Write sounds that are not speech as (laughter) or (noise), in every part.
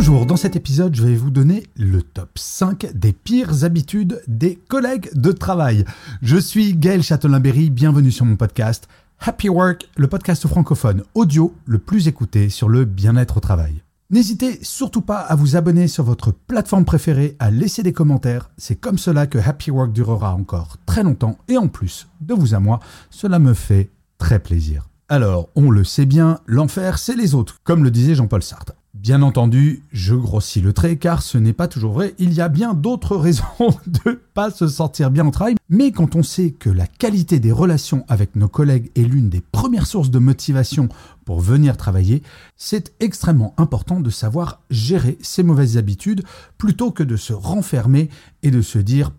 Bonjour, dans cet épisode, je vais vous donner le top 5 des pires habitudes des collègues de travail. Je suis Gaël Châtelain-Berry, bienvenue sur mon podcast Happy Work, le podcast francophone audio le plus écouté sur le bien-être au travail. N'hésitez surtout pas à vous abonner sur votre plateforme préférée, à laisser des commentaires. C'est comme cela que Happy Work durera encore très longtemps et en plus, de vous à moi, cela me fait très plaisir. Alors, on le sait bien, l'enfer, c'est les autres, comme le disait Jean-Paul Sartre. Bien entendu, je grossis le trait car ce n'est pas toujours vrai. Il y a bien d'autres (laughs) raisons de pas se sentir bien au travail. Mais quand on sait que la qualité des relations avec nos collègues est l'une des premières sources de motivation pour venir travailler, c'est extrêmement important de savoir gérer ces mauvaises habitudes plutôt que de se renfermer et de se dire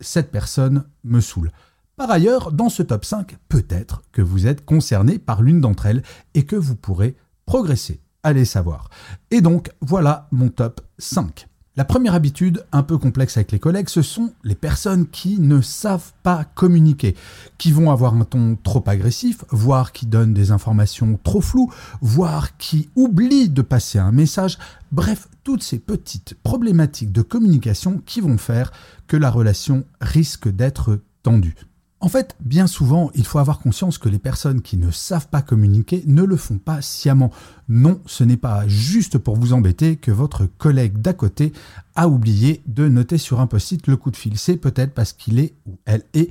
cette personne me saoule. Par ailleurs, dans ce top 5, peut-être que vous êtes concerné par l'une d'entre elles et que vous pourrez progresser allez savoir. Et donc, voilà mon top 5. La première habitude, un peu complexe avec les collègues, ce sont les personnes qui ne savent pas communiquer, qui vont avoir un ton trop agressif, voire qui donnent des informations trop floues, voire qui oublient de passer un message. Bref, toutes ces petites problématiques de communication qui vont faire que la relation risque d'être tendue. En fait, bien souvent, il faut avoir conscience que les personnes qui ne savent pas communiquer ne le font pas sciemment. Non, ce n'est pas juste pour vous embêter que votre collègue d'à côté a oublié de noter sur un post-it le coup de fil. C'est peut-être parce qu'il est ou elle est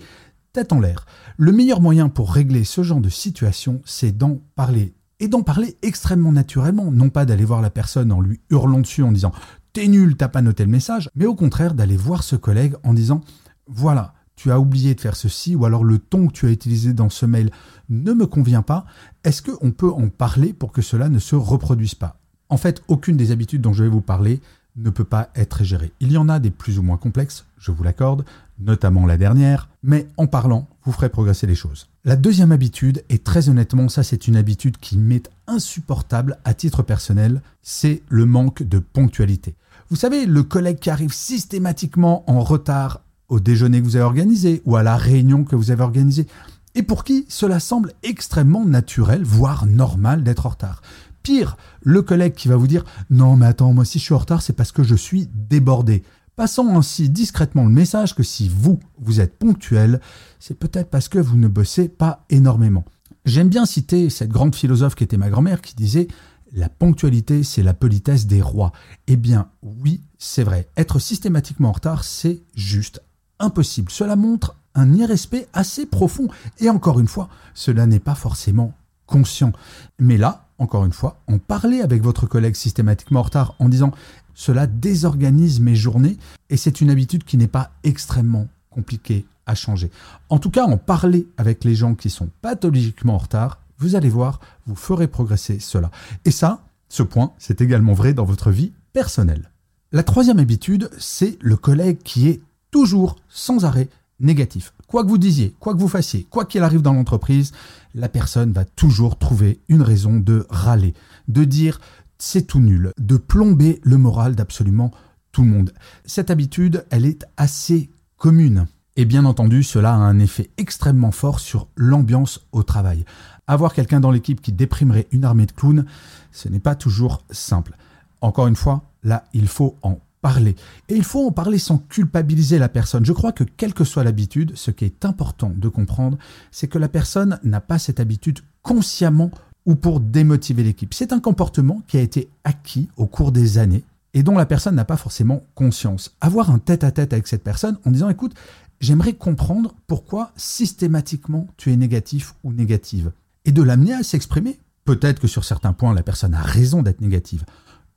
tête en l'air. Le meilleur moyen pour régler ce genre de situation, c'est d'en parler. Et d'en parler extrêmement naturellement, non pas d'aller voir la personne en lui hurlant dessus en disant T'es nul, t'as pas noté le message, mais au contraire d'aller voir ce collègue en disant Voilà, tu as oublié de faire ceci, ou alors le ton que tu as utilisé dans ce mail ne me convient pas, est-ce qu'on peut en parler pour que cela ne se reproduise pas? En fait, aucune des habitudes dont je vais vous parler ne peut pas être gérée. Il y en a des plus ou moins complexes, je vous l'accorde, notamment la dernière, mais en parlant, vous ferez progresser les choses. La deuxième habitude, et très honnêtement, ça c'est une habitude qui m'est insupportable à titre personnel, c'est le manque de ponctualité. Vous savez, le collègue qui arrive systématiquement en retard au déjeuner que vous avez organisé ou à la réunion que vous avez organisée, et pour qui cela semble extrêmement naturel, voire normal d'être en retard. Pire, le collègue qui va vous dire Non, mais attends, moi si je suis en retard, c'est parce que je suis débordé. Passant ainsi discrètement le message que si vous, vous êtes ponctuel, c'est peut-être parce que vous ne bossez pas énormément. J'aime bien citer cette grande philosophe qui était ma grand-mère qui disait la ponctualité, c'est la politesse des rois. Eh bien, oui, c'est vrai. Être systématiquement en retard, c'est juste impossible. Cela montre un irrespect assez profond. Et encore une fois, cela n'est pas forcément conscient. Mais là, encore une fois, en parler avec votre collègue systématiquement en retard en disant cela désorganise mes journées et c'est une habitude qui n'est pas extrêmement compliquée à changer. En tout cas, en parler avec les gens qui sont pathologiquement en retard, vous allez voir, vous ferez progresser cela. Et ça, ce point, c'est également vrai dans votre vie personnelle. La troisième habitude, c'est le collègue qui est toujours, sans arrêt, négatif. Quoi que vous disiez, quoi que vous fassiez, quoi qu'il arrive dans l'entreprise, la personne va toujours trouver une raison de râler, de dire c'est tout nul, de plomber le moral d'absolument tout le monde. Cette habitude, elle est assez commune. Et bien entendu, cela a un effet extrêmement fort sur l'ambiance au travail. Avoir quelqu'un dans l'équipe qui déprimerait une armée de clowns, ce n'est pas toujours simple. Encore une fois, là, il faut en parler. Et il faut en parler sans culpabiliser la personne. Je crois que quelle que soit l'habitude, ce qui est important de comprendre, c'est que la personne n'a pas cette habitude consciemment ou pour démotiver l'équipe. C'est un comportement qui a été acquis au cours des années et dont la personne n'a pas forcément conscience. Avoir un tête-à-tête avec cette personne en disant écoute, j'aimerais comprendre pourquoi systématiquement tu es négatif ou négative. Et de l'amener à s'exprimer. Peut-être que sur certains points, la personne a raison d'être négative.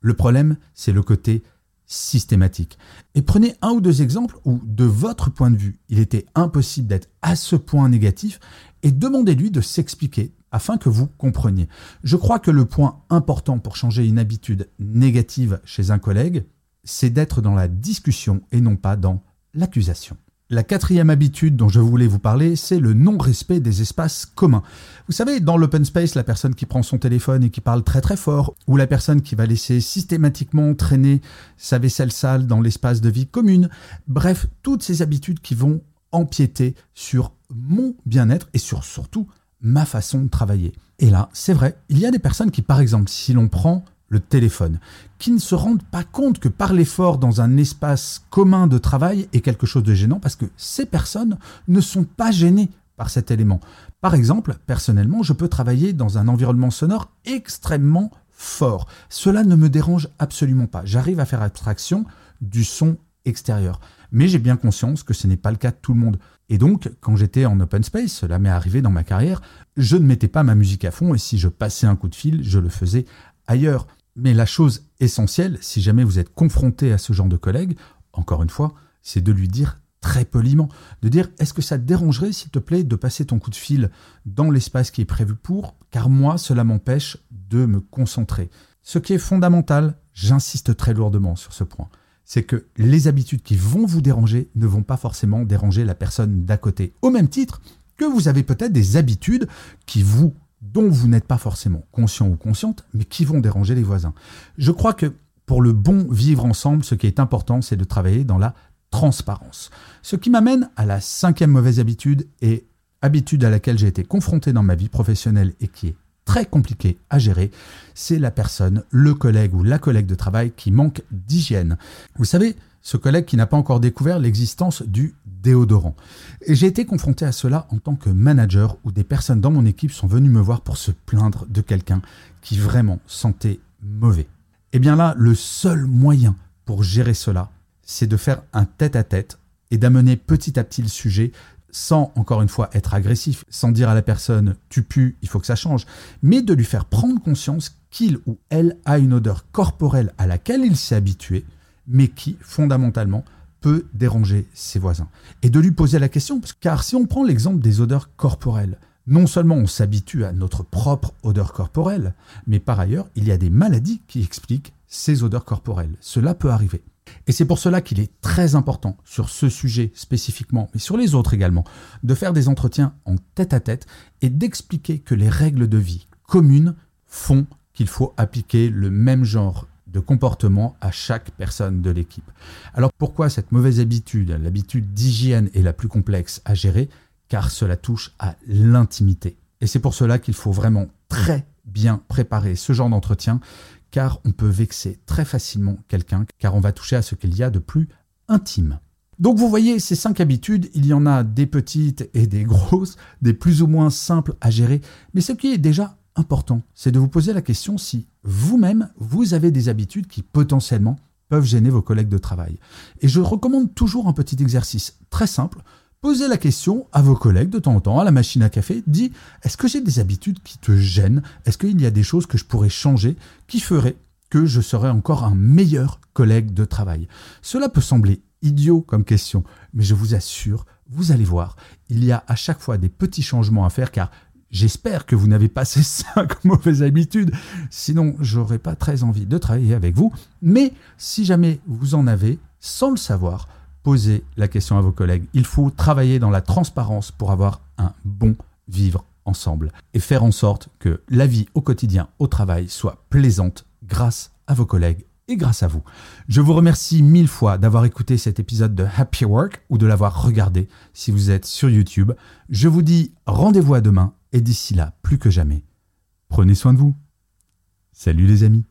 Le problème, c'est le côté systématique. Et prenez un ou deux exemples où, de votre point de vue, il était impossible d'être à ce point négatif et demandez-lui de s'expliquer afin que vous compreniez. Je crois que le point important pour changer une habitude négative chez un collègue, c'est d'être dans la discussion et non pas dans l'accusation. La quatrième habitude dont je voulais vous parler, c'est le non-respect des espaces communs. Vous savez, dans l'open space, la personne qui prend son téléphone et qui parle très très fort, ou la personne qui va laisser systématiquement traîner sa vaisselle sale dans l'espace de vie commune, bref, toutes ces habitudes qui vont empiéter sur mon bien-être et sur surtout ma façon de travailler. Et là, c'est vrai, il y a des personnes qui, par exemple, si l'on prend le téléphone, qui ne se rendent pas compte que parler fort dans un espace commun de travail est quelque chose de gênant parce que ces personnes ne sont pas gênées par cet élément. Par exemple, personnellement, je peux travailler dans un environnement sonore extrêmement fort. Cela ne me dérange absolument pas. J'arrive à faire abstraction du son extérieur. Mais j'ai bien conscience que ce n'est pas le cas de tout le monde. Et donc, quand j'étais en open space, cela m'est arrivé dans ma carrière, je ne mettais pas ma musique à fond et si je passais un coup de fil, je le faisais ailleurs. Mais la chose essentielle, si jamais vous êtes confronté à ce genre de collègue, encore une fois, c'est de lui dire très poliment, de dire est-ce que ça te dérangerait, s'il te plaît, de passer ton coup de fil dans l'espace qui est prévu pour, car moi, cela m'empêche de me concentrer. Ce qui est fondamental, j'insiste très lourdement sur ce point, c'est que les habitudes qui vont vous déranger ne vont pas forcément déranger la personne d'à côté. Au même titre que vous avez peut-être des habitudes qui vous dont vous n'êtes pas forcément conscient ou consciente, mais qui vont déranger les voisins. Je crois que pour le bon vivre ensemble, ce qui est important, c'est de travailler dans la transparence. Ce qui m'amène à la cinquième mauvaise habitude et habitude à laquelle j'ai été confronté dans ma vie professionnelle et qui est très compliquée à gérer, c'est la personne, le collègue ou la collègue de travail qui manque d'hygiène. Vous savez, ce collègue qui n'a pas encore découvert l'existence du déodorant. Et j'ai été confronté à cela en tant que manager où des personnes dans mon équipe sont venues me voir pour se plaindre de quelqu'un qui vraiment sentait mauvais. Et eh bien là, le seul moyen pour gérer cela, c'est de faire un tête-à-tête et d'amener petit à petit le sujet sans, encore une fois, être agressif, sans dire à la personne tu pues, il faut que ça change, mais de lui faire prendre conscience qu'il ou elle a une odeur corporelle à laquelle il s'est habitué, mais qui, fondamentalement, peut déranger ses voisins. Et de lui poser la question, car si on prend l'exemple des odeurs corporelles, non seulement on s'habitue à notre propre odeur corporelle, mais par ailleurs, il y a des maladies qui expliquent ces odeurs corporelles. Cela peut arriver. Et c'est pour cela qu'il est très important sur ce sujet spécifiquement, mais sur les autres également, de faire des entretiens en tête à tête et d'expliquer que les règles de vie communes font qu'il faut appliquer le même genre de comportement à chaque personne de l'équipe. Alors pourquoi cette mauvaise habitude, l'habitude d'hygiène est la plus complexe à gérer? Car cela touche à l'intimité. Et c'est pour cela qu'il faut vraiment très bien préparer ce genre d'entretien, car on peut vexer très facilement quelqu'un, car on va toucher à ce qu'il y a de plus intime. Donc vous voyez, ces cinq habitudes, il y en a des petites et des grosses, des plus ou moins simples à gérer, mais ce qui est déjà important, c'est de vous poser la question si vous-même, vous avez des habitudes qui potentiellement peuvent gêner vos collègues de travail. Et je recommande toujours un petit exercice très simple. Posez la question à vos collègues de temps en temps, à la machine à café, dit est-ce que j'ai des habitudes qui te gênent? Est-ce qu'il y a des choses que je pourrais changer qui feraient que je serais encore un meilleur collègue de travail? Cela peut sembler idiot comme question, mais je vous assure, vous allez voir, il y a à chaque fois des petits changements à faire car J'espère que vous n'avez pas (laughs) ces cinq mauvaises habitudes, sinon j'aurais pas très envie de travailler avec vous. Mais si jamais vous en avez, sans le savoir, posez la question à vos collègues. Il faut travailler dans la transparence pour avoir un bon vivre ensemble et faire en sorte que la vie au quotidien, au travail, soit plaisante grâce à vos collègues et grâce à vous. Je vous remercie mille fois d'avoir écouté cet épisode de Happy Work ou de l'avoir regardé si vous êtes sur YouTube. Je vous dis rendez-vous à demain et d'ici là, plus que jamais, prenez soin de vous. Salut les amis.